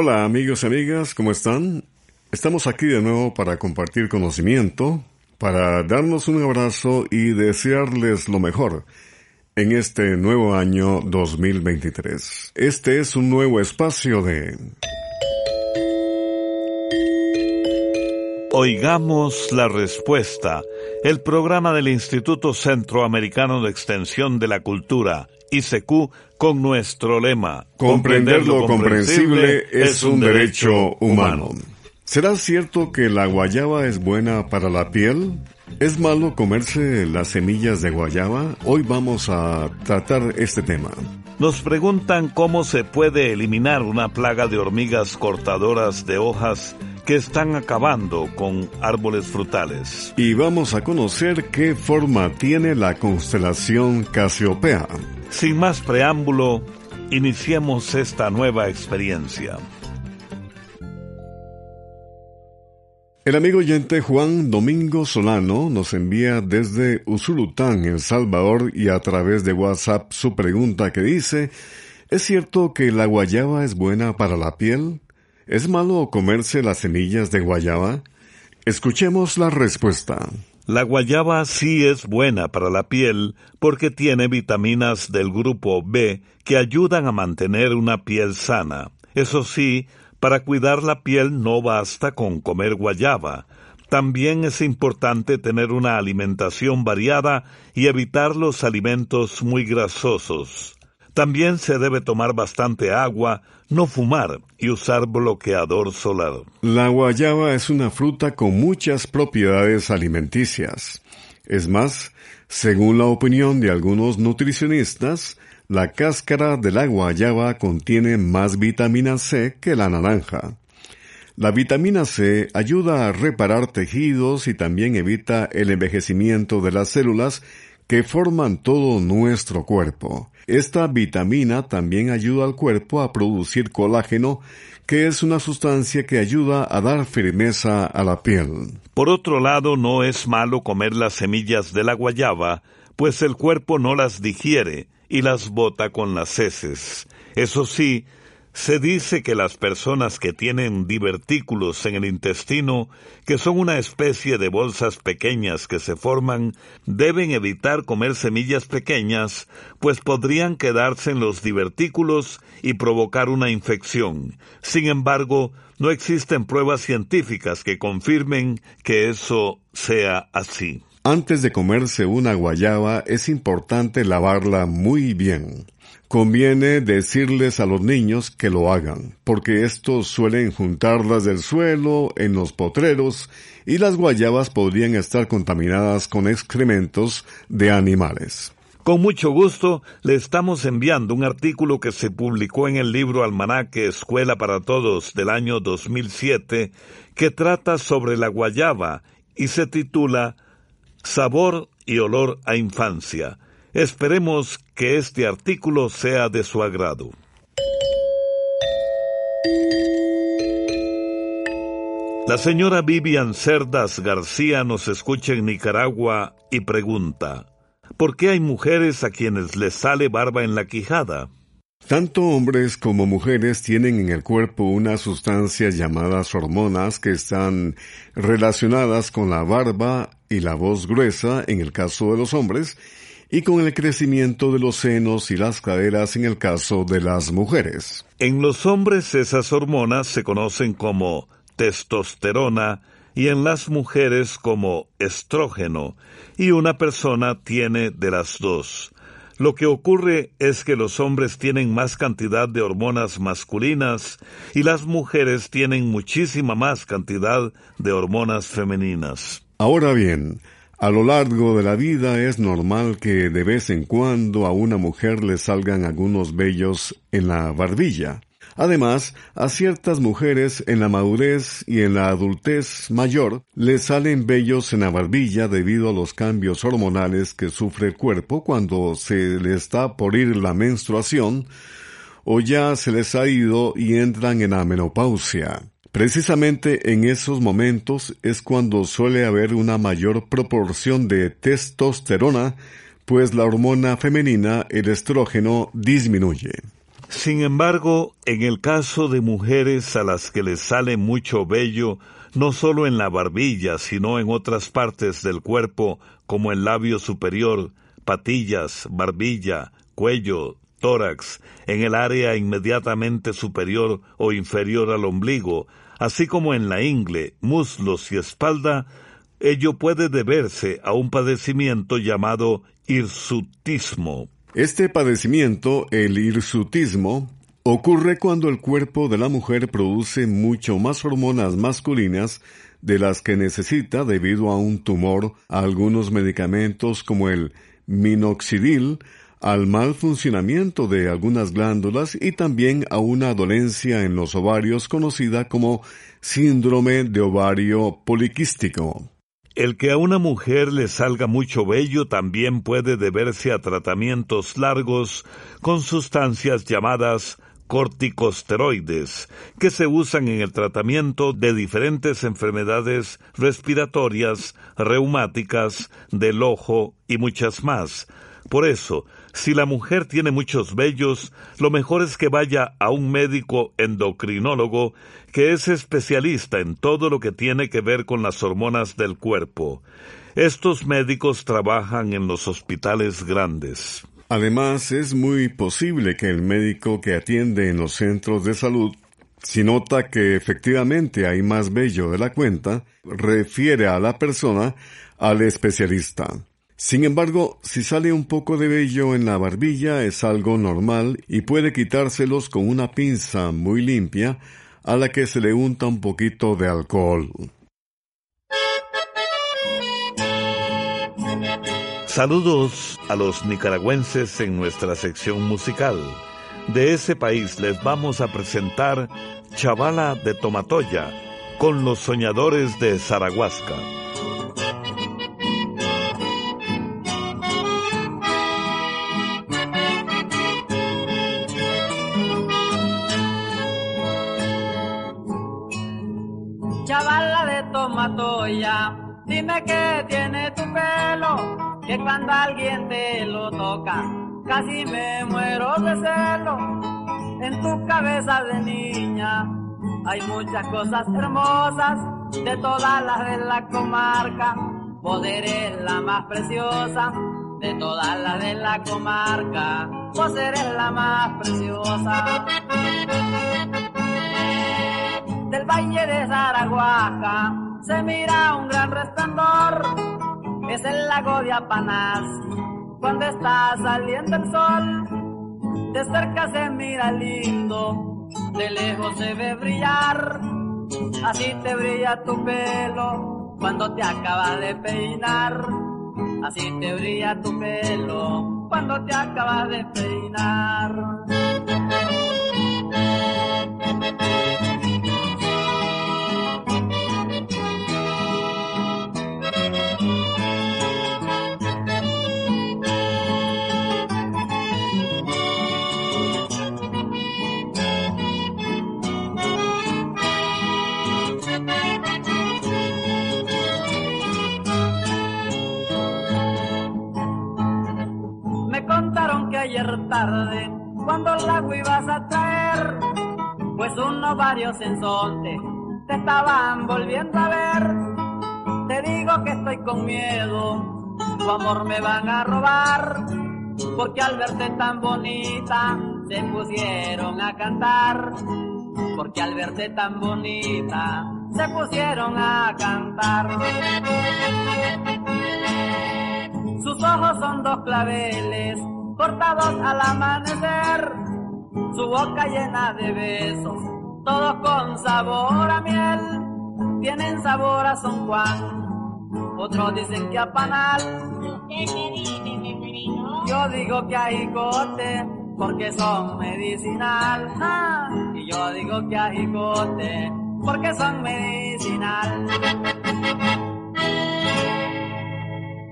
Hola amigos y amigas, ¿cómo están? Estamos aquí de nuevo para compartir conocimiento, para darnos un abrazo y desearles lo mejor en este nuevo año 2023. Este es un nuevo espacio de... Oigamos la respuesta, el programa del Instituto Centroamericano de Extensión de la Cultura, ICQ, con nuestro lema. Comprender lo comprensible es un derecho humano. ¿Será cierto que la guayaba es buena para la piel? ¿Es malo comerse las semillas de guayaba? Hoy vamos a tratar este tema. Nos preguntan cómo se puede eliminar una plaga de hormigas cortadoras de hojas que están acabando con árboles frutales. Y vamos a conocer qué forma tiene la constelación Casiopea. Sin más preámbulo, iniciemos esta nueva experiencia. El amigo oyente Juan Domingo Solano nos envía desde Usulután, El Salvador, y a través de WhatsApp su pregunta que dice, ¿Es cierto que la guayaba es buena para la piel? ¿Es malo comerse las semillas de guayaba? Escuchemos la respuesta. La guayaba sí es buena para la piel porque tiene vitaminas del grupo B que ayudan a mantener una piel sana. Eso sí, para cuidar la piel no basta con comer guayaba. También es importante tener una alimentación variada y evitar los alimentos muy grasosos. También se debe tomar bastante agua, no fumar y usar bloqueador solar. La guayaba es una fruta con muchas propiedades alimenticias. Es más, según la opinión de algunos nutricionistas, la cáscara de la guayaba contiene más vitamina C que la naranja. La vitamina C ayuda a reparar tejidos y también evita el envejecimiento de las células que forman todo nuestro cuerpo. Esta vitamina también ayuda al cuerpo a producir colágeno, que es una sustancia que ayuda a dar firmeza a la piel. Por otro lado, no es malo comer las semillas de la guayaba, pues el cuerpo no las digiere y las bota con las heces. Eso sí, se dice que las personas que tienen divertículos en el intestino, que son una especie de bolsas pequeñas que se forman, deben evitar comer semillas pequeñas, pues podrían quedarse en los divertículos y provocar una infección. Sin embargo, no existen pruebas científicas que confirmen que eso sea así. Antes de comerse una guayaba es importante lavarla muy bien. Conviene decirles a los niños que lo hagan, porque estos suelen juntarlas del suelo, en los potreros, y las guayabas podrían estar contaminadas con excrementos de animales. Con mucho gusto le estamos enviando un artículo que se publicó en el libro Almanaque Escuela para Todos del año 2007 que trata sobre la guayaba y se titula Sabor y olor a infancia. Esperemos que este artículo sea de su agrado. La señora Vivian Cerdas García nos escucha en Nicaragua y pregunta, ¿por qué hay mujeres a quienes les sale barba en la quijada? Tanto hombres como mujeres tienen en el cuerpo unas sustancias llamadas hormonas que están relacionadas con la barba y la voz gruesa en el caso de los hombres y con el crecimiento de los senos y las caderas en el caso de las mujeres. En los hombres esas hormonas se conocen como testosterona y en las mujeres como estrógeno, y una persona tiene de las dos. Lo que ocurre es que los hombres tienen más cantidad de hormonas masculinas y las mujeres tienen muchísima más cantidad de hormonas femeninas. Ahora bien, a lo largo de la vida es normal que de vez en cuando a una mujer le salgan algunos vellos en la barbilla. Además, a ciertas mujeres en la madurez y en la adultez mayor le salen vellos en la barbilla debido a los cambios hormonales que sufre el cuerpo cuando se le está por ir la menstruación o ya se les ha ido y entran en la menopausia. Precisamente en esos momentos es cuando suele haber una mayor proporción de testosterona, pues la hormona femenina, el estrógeno, disminuye. Sin embargo, en el caso de mujeres a las que les sale mucho vello, no solo en la barbilla, sino en otras partes del cuerpo, como el labio superior, patillas, barbilla, cuello, tórax, en el área inmediatamente superior o inferior al ombligo, así como en la ingle, muslos y espalda, ello puede deberse a un padecimiento llamado hirsutismo. Este padecimiento, el hirsutismo, ocurre cuando el cuerpo de la mujer produce mucho más hormonas masculinas de las que necesita debido a un tumor, algunos medicamentos como el minoxidil, al mal funcionamiento de algunas glándulas y también a una dolencia en los ovarios conocida como síndrome de ovario poliquístico. El que a una mujer le salga mucho vello también puede deberse a tratamientos largos con sustancias llamadas corticosteroides, que se usan en el tratamiento de diferentes enfermedades respiratorias, reumáticas, del ojo y muchas más. Por eso, si la mujer tiene muchos vellos, lo mejor es que vaya a un médico endocrinólogo que es especialista en todo lo que tiene que ver con las hormonas del cuerpo. Estos médicos trabajan en los hospitales grandes. Además, es muy posible que el médico que atiende en los centros de salud, si nota que efectivamente hay más vello de la cuenta, refiere a la persona al especialista. Sin embargo, si sale un poco de vello en la barbilla es algo normal y puede quitárselos con una pinza muy limpia a la que se le unta un poquito de alcohol. Saludos a los nicaragüenses en nuestra sección musical. De ese país les vamos a presentar Chavala de Tomatoya con los soñadores de Zarahuasca. Dime que tiene tu pelo, que cuando alguien te lo toca, casi me muero de celo. En tu cabeza de niña hay muchas cosas hermosas, de todas las de la comarca. Vos eres la más preciosa, de todas las de la comarca. Vos eres la más preciosa. Del valle de Zaragoza se mira un gran resplandor, es el lago de Apanás, cuando está saliendo el sol, de cerca se mira lindo, de lejos se ve brillar, así te brilla tu pelo cuando te acabas de peinar, así te brilla tu pelo cuando te acabas de peinar. Ayer tarde, cuando el agua ibas a traer, pues unos varios en sonte te estaban volviendo a ver. Te digo que estoy con miedo, tu amor me van a robar, porque al verte tan bonita se pusieron a cantar, porque al verte tan bonita se pusieron a cantar. Sus ojos son dos claveles cortados al amanecer, su boca llena de besos, todos con sabor a miel, tienen sabor a San Juan, otros dicen que a panal, yo digo que a jicote, porque son medicinal, ah, y yo digo que a jicote, porque son medicinal.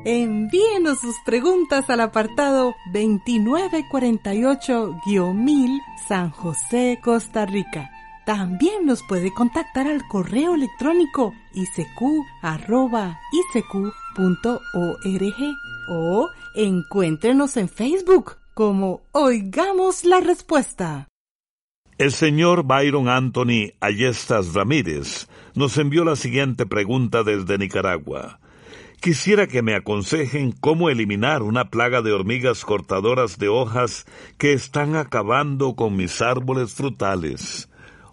Envíenos sus preguntas al apartado 2948-1000 San José, Costa Rica. También nos puede contactar al correo electrónico isq.org o encuéntrenos en Facebook como Oigamos la Respuesta. El señor Byron Anthony Ayestas Ramírez nos envió la siguiente pregunta desde Nicaragua. Quisiera que me aconsejen cómo eliminar una plaga de hormigas cortadoras de hojas que están acabando con mis árboles frutales.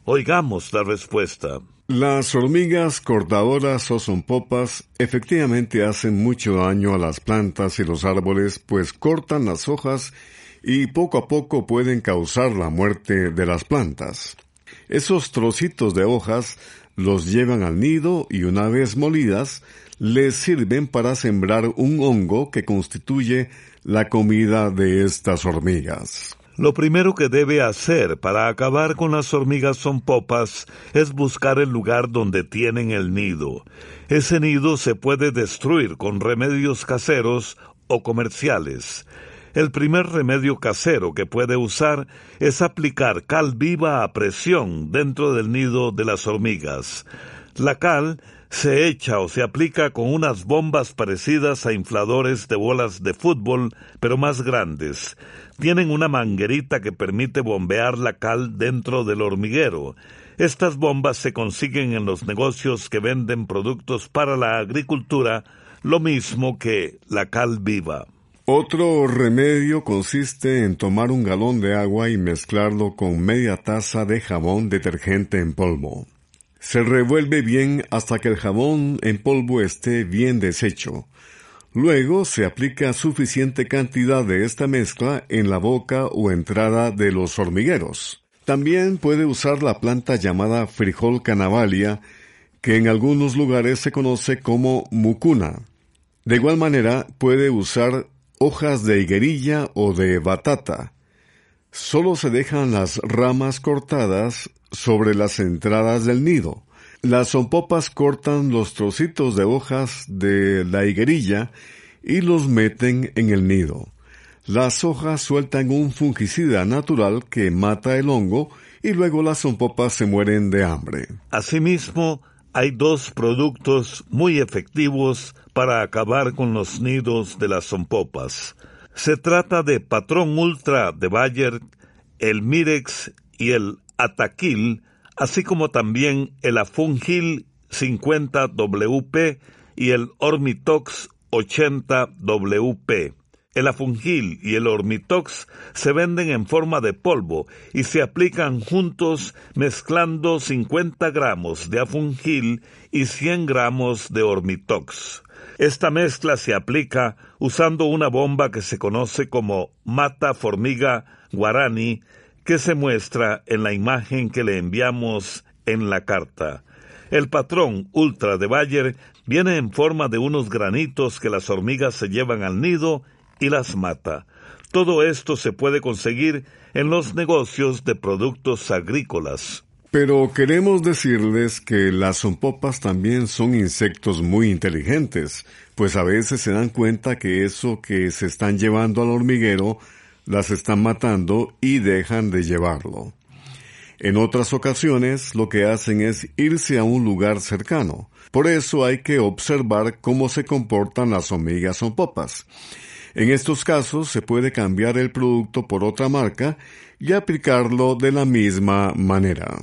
Oigamos la respuesta. Las hormigas cortadoras o popas efectivamente hacen mucho daño a las plantas y los árboles, pues cortan las hojas y poco a poco pueden causar la muerte de las plantas. Esos trocitos de hojas los llevan al nido y una vez molidas les sirven para sembrar un hongo que constituye la comida de estas hormigas. Lo primero que debe hacer para acabar con las hormigas son popas es buscar el lugar donde tienen el nido. Ese nido se puede destruir con remedios caseros o comerciales. El primer remedio casero que puede usar es aplicar cal viva a presión dentro del nido de las hormigas. La cal se echa o se aplica con unas bombas parecidas a infladores de bolas de fútbol, pero más grandes. Tienen una manguerita que permite bombear la cal dentro del hormiguero. Estas bombas se consiguen en los negocios que venden productos para la agricultura, lo mismo que la cal viva. Otro remedio consiste en tomar un galón de agua y mezclarlo con media taza de jabón detergente en polvo. Se revuelve bien hasta que el jabón en polvo esté bien deshecho. Luego se aplica suficiente cantidad de esta mezcla en la boca o entrada de los hormigueros. También puede usar la planta llamada frijol canavalia, que en algunos lugares se conoce como mucuna. De igual manera puede usar hojas de higuerilla o de batata. Solo se dejan las ramas cortadas sobre las entradas del nido. Las zompopas cortan los trocitos de hojas de la higuerilla y los meten en el nido. Las hojas sueltan un fungicida natural que mata el hongo y luego las zompopas se mueren de hambre. Asimismo, hay dos productos muy efectivos para acabar con los nidos de las zompopas. Se trata de Patrón Ultra de Bayer, el Mirex y el Ataquil, así como también el Afungil 50WP y el Ormitox 80WP. El afungil y el ormitox se venden en forma de polvo y se aplican juntos mezclando 50 gramos de afungil y 100 gramos de ormitox. Esta mezcla se aplica usando una bomba que se conoce como mata formiga guarani que se muestra en la imagen que le enviamos en la carta. El patrón ultra de Bayer viene en forma de unos granitos que las hormigas se llevan al nido y las mata. Todo esto se puede conseguir en los negocios de productos agrícolas. Pero queremos decirles que las zompopas también son insectos muy inteligentes, pues a veces se dan cuenta que eso que se están llevando al hormiguero las están matando y dejan de llevarlo. En otras ocasiones lo que hacen es irse a un lugar cercano. Por eso hay que observar cómo se comportan las hormigas zompopas. En estos casos se puede cambiar el producto por otra marca y aplicarlo de la misma manera.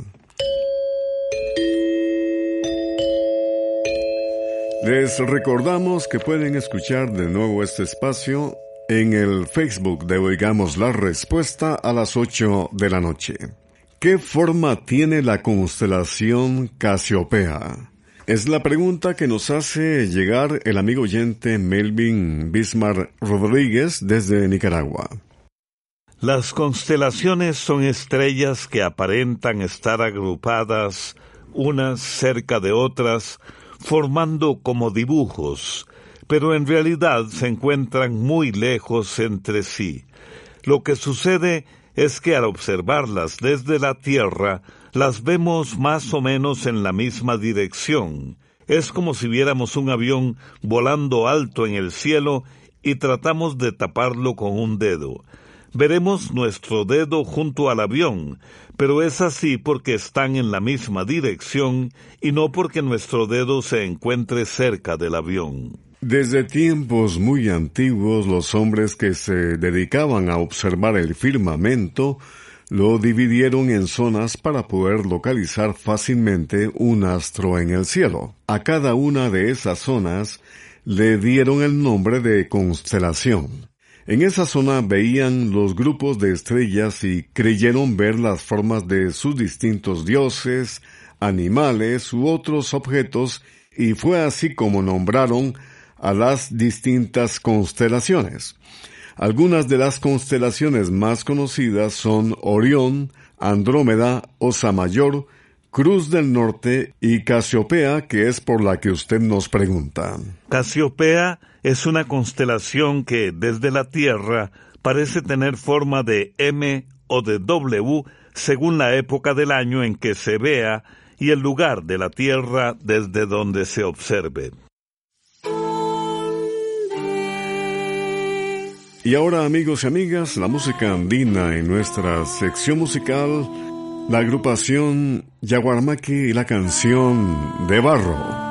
Les recordamos que pueden escuchar de nuevo este espacio en el Facebook de Oigamos la Respuesta a las 8 de la noche. ¿Qué forma tiene la constelación Casiopea? Es la pregunta que nos hace llegar el amigo oyente Melvin Bismar Rodríguez desde Nicaragua. Las constelaciones son estrellas que aparentan estar agrupadas unas cerca de otras, formando como dibujos, pero en realidad se encuentran muy lejos entre sí. Lo que sucede es que al observarlas desde la Tierra, las vemos más o menos en la misma dirección. Es como si viéramos un avión volando alto en el cielo y tratamos de taparlo con un dedo. Veremos nuestro dedo junto al avión, pero es así porque están en la misma dirección y no porque nuestro dedo se encuentre cerca del avión. Desde tiempos muy antiguos los hombres que se dedicaban a observar el firmamento lo dividieron en zonas para poder localizar fácilmente un astro en el cielo. A cada una de esas zonas le dieron el nombre de constelación. En esa zona veían los grupos de estrellas y creyeron ver las formas de sus distintos dioses, animales u otros objetos, y fue así como nombraron a las distintas constelaciones. Algunas de las constelaciones más conocidas son Orión, Andrómeda, Osa Mayor, Cruz del Norte y Casiopea, que es por la que usted nos pregunta. Casiopea es una constelación que desde la Tierra parece tener forma de M o de W según la época del año en que se vea y el lugar de la Tierra desde donde se observe. Y ahora amigos y amigas, la música andina en nuestra sección musical la agrupación Yaguarmaki y la canción de barro.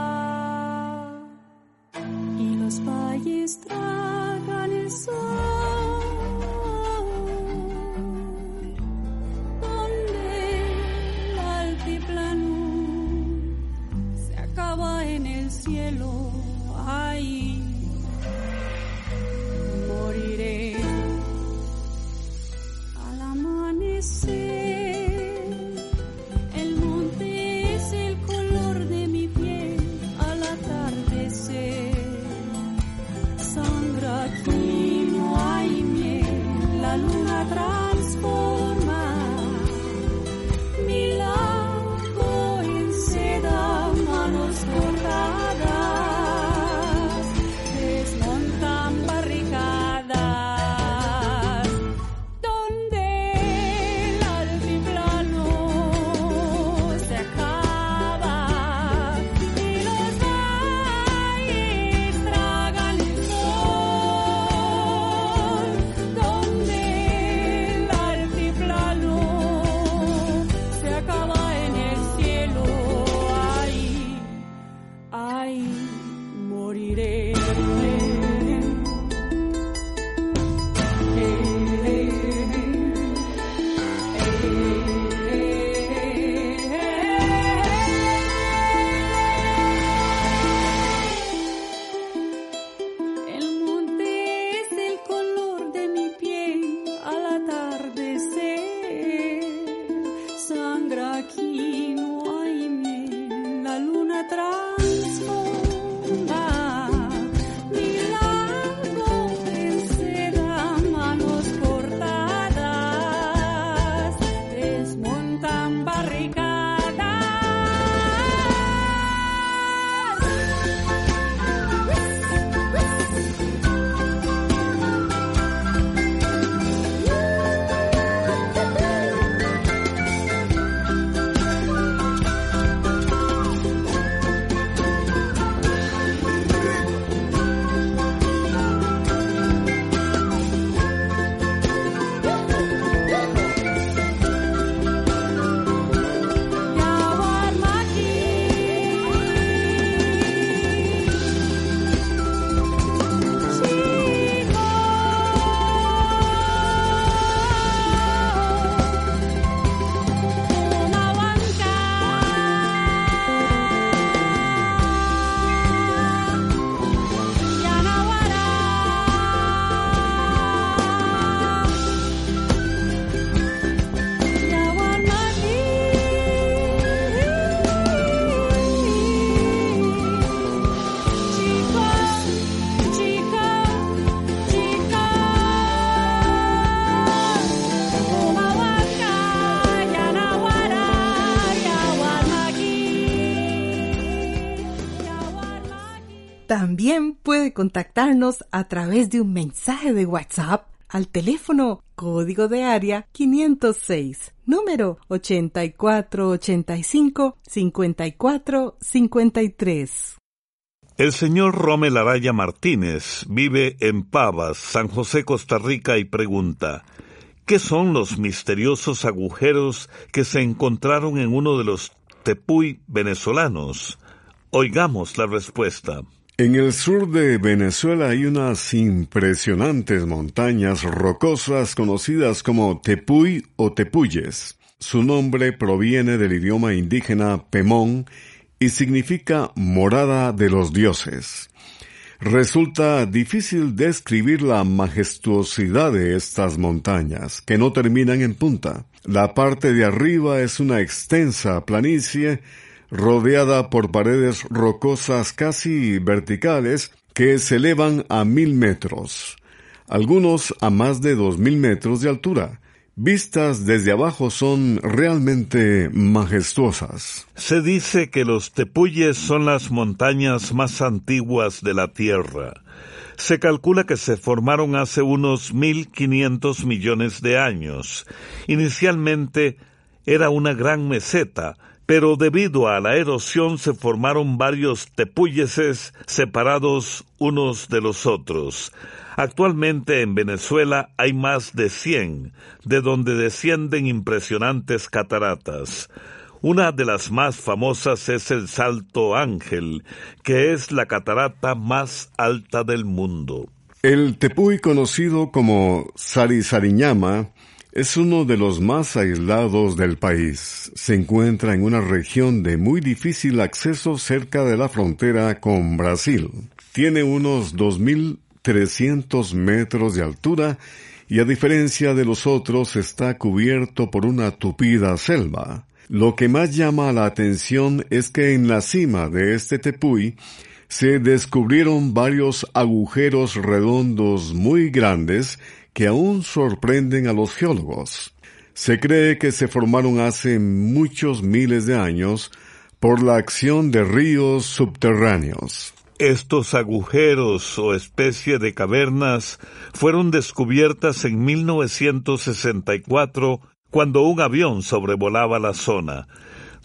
También puede contactarnos a través de un mensaje de WhatsApp al teléfono código de área 506, número 8485-5453. El señor Romel Araya Martínez vive en Pavas, San José, Costa Rica y pregunta, ¿qué son los misteriosos agujeros que se encontraron en uno de los tepuy venezolanos? Oigamos la respuesta. En el sur de Venezuela hay unas impresionantes montañas rocosas conocidas como Tepuy o Tepuyes. Su nombre proviene del idioma indígena Pemón y significa morada de los dioses. Resulta difícil describir la majestuosidad de estas montañas, que no terminan en punta. La parte de arriba es una extensa planicie rodeada por paredes rocosas casi verticales que se elevan a mil metros, algunos a más de dos mil metros de altura. Vistas desde abajo son realmente majestuosas. Se dice que los tepuyes son las montañas más antiguas de la Tierra. Se calcula que se formaron hace unos 1.500 millones de años. Inicialmente era una gran meseta, pero debido a la erosión se formaron varios tepuyeses separados unos de los otros. Actualmente en Venezuela hay más de 100, de donde descienden impresionantes cataratas. Una de las más famosas es el Salto Ángel, que es la catarata más alta del mundo. El tepuy conocido como Sarisariñama es uno de los más aislados del país. Se encuentra en una región de muy difícil acceso cerca de la frontera con Brasil. Tiene unos 2.300 metros de altura y a diferencia de los otros está cubierto por una tupida selva. Lo que más llama la atención es que en la cima de este tepuy se descubrieron varios agujeros redondos muy grandes que aún sorprenden a los geólogos. Se cree que se formaron hace muchos miles de años por la acción de ríos subterráneos. Estos agujeros o especie de cavernas fueron descubiertas en 1964 cuando un avión sobrevolaba la zona.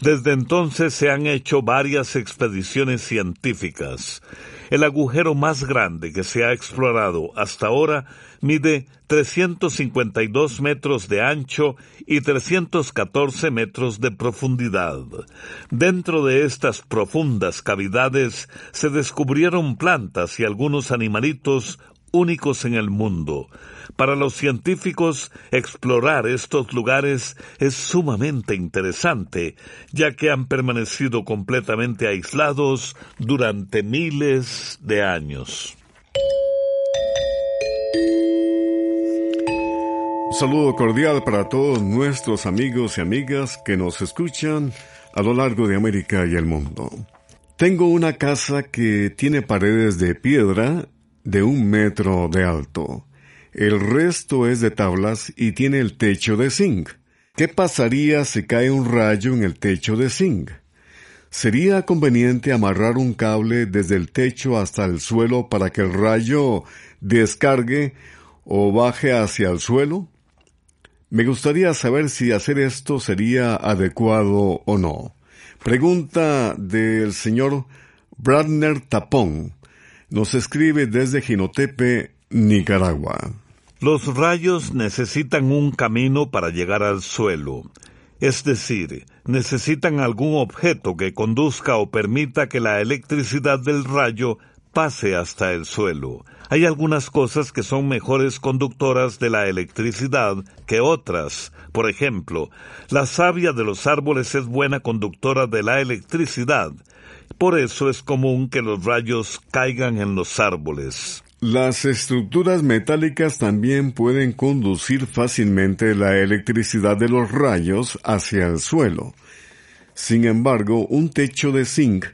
Desde entonces se han hecho varias expediciones científicas. El agujero más grande que se ha explorado hasta ahora mide 352 metros de ancho y 314 metros de profundidad. Dentro de estas profundas cavidades se descubrieron plantas y algunos animalitos únicos en el mundo. Para los científicos, explorar estos lugares es sumamente interesante, ya que han permanecido completamente aislados durante miles de años. Un saludo cordial para todos nuestros amigos y amigas que nos escuchan a lo largo de América y el mundo. Tengo una casa que tiene paredes de piedra de un metro de alto. El resto es de tablas y tiene el techo de zinc. ¿Qué pasaría si cae un rayo en el techo de zinc? ¿Sería conveniente amarrar un cable desde el techo hasta el suelo para que el rayo descargue o baje hacia el suelo? Me gustaría saber si hacer esto sería adecuado o no. Pregunta del señor Bradner Tapón, nos escribe desde Jinotepe, Nicaragua. Los rayos necesitan un camino para llegar al suelo, es decir, necesitan algún objeto que conduzca o permita que la electricidad del rayo pase hasta el suelo. Hay algunas cosas que son mejores conductoras de la electricidad que otras. Por ejemplo, la savia de los árboles es buena conductora de la electricidad, por eso es común que los rayos caigan en los árboles. Las estructuras metálicas también pueden conducir fácilmente la electricidad de los rayos hacia el suelo. Sin embargo, un techo de zinc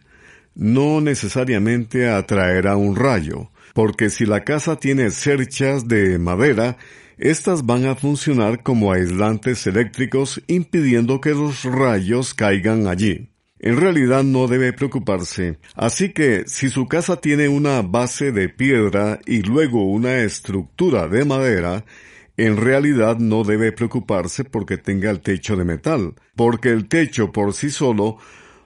no necesariamente atraerá un rayo, porque si la casa tiene cerchas de madera, estas van a funcionar como aislantes eléctricos impidiendo que los rayos caigan allí en realidad no debe preocuparse. Así que si su casa tiene una base de piedra y luego una estructura de madera, en realidad no debe preocuparse porque tenga el techo de metal, porque el techo por sí solo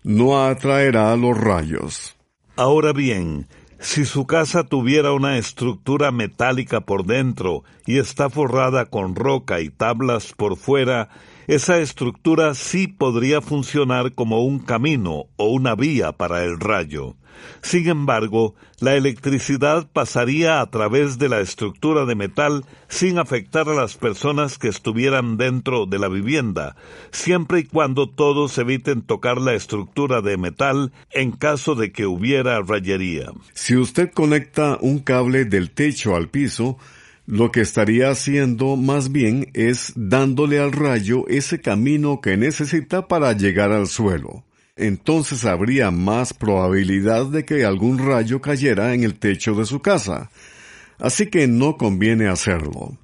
no atraerá los rayos. Ahora bien, si su casa tuviera una estructura metálica por dentro y está forrada con roca y tablas por fuera, esa estructura sí podría funcionar como un camino o una vía para el rayo. Sin embargo, la electricidad pasaría a través de la estructura de metal sin afectar a las personas que estuvieran dentro de la vivienda, siempre y cuando todos eviten tocar la estructura de metal en caso de que hubiera rayería. Si usted conecta un cable del techo al piso, lo que estaría haciendo más bien es dándole al rayo ese camino que necesita para llegar al suelo. Entonces habría más probabilidad de que algún rayo cayera en el techo de su casa. Así que no conviene hacerlo.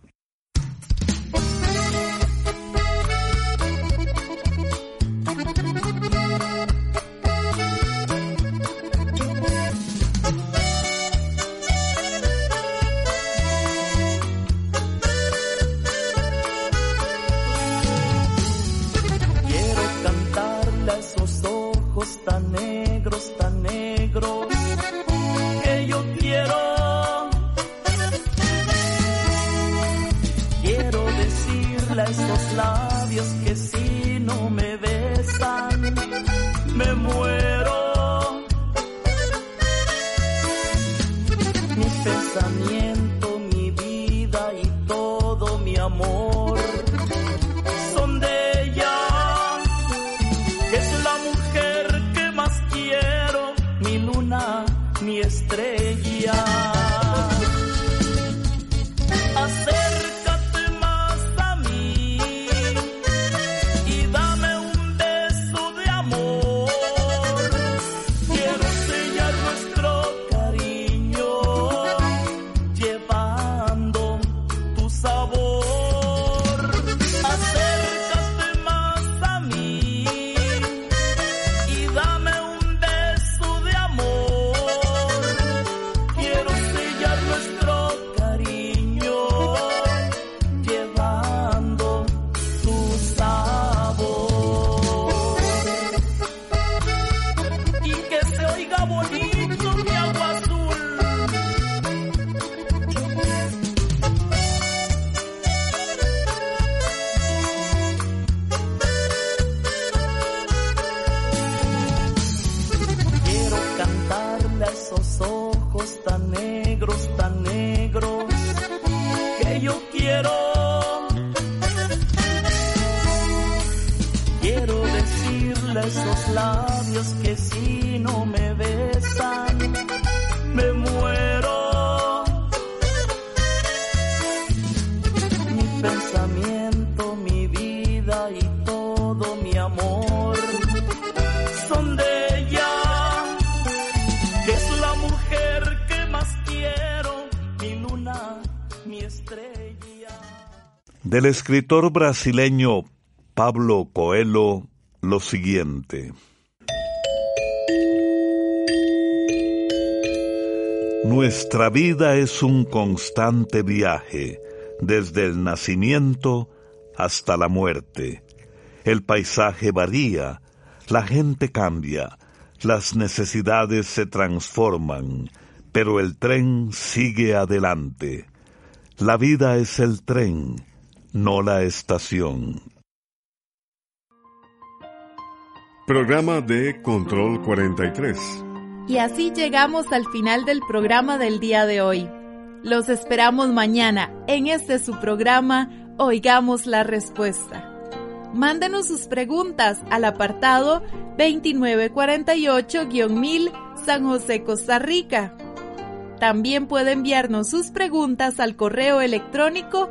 Del escritor brasileño Pablo Coelho lo siguiente. Nuestra vida es un constante viaje, desde el nacimiento hasta la muerte. El paisaje varía, la gente cambia, las necesidades se transforman, pero el tren sigue adelante. La vida es el tren, no la estación. Programa de Control 43. Y así llegamos al final del programa del día de hoy. Los esperamos mañana en este su programa Oigamos la Respuesta. Mándenos sus preguntas al apartado 2948-1000 San José, Costa Rica. También puede enviarnos sus preguntas al correo electrónico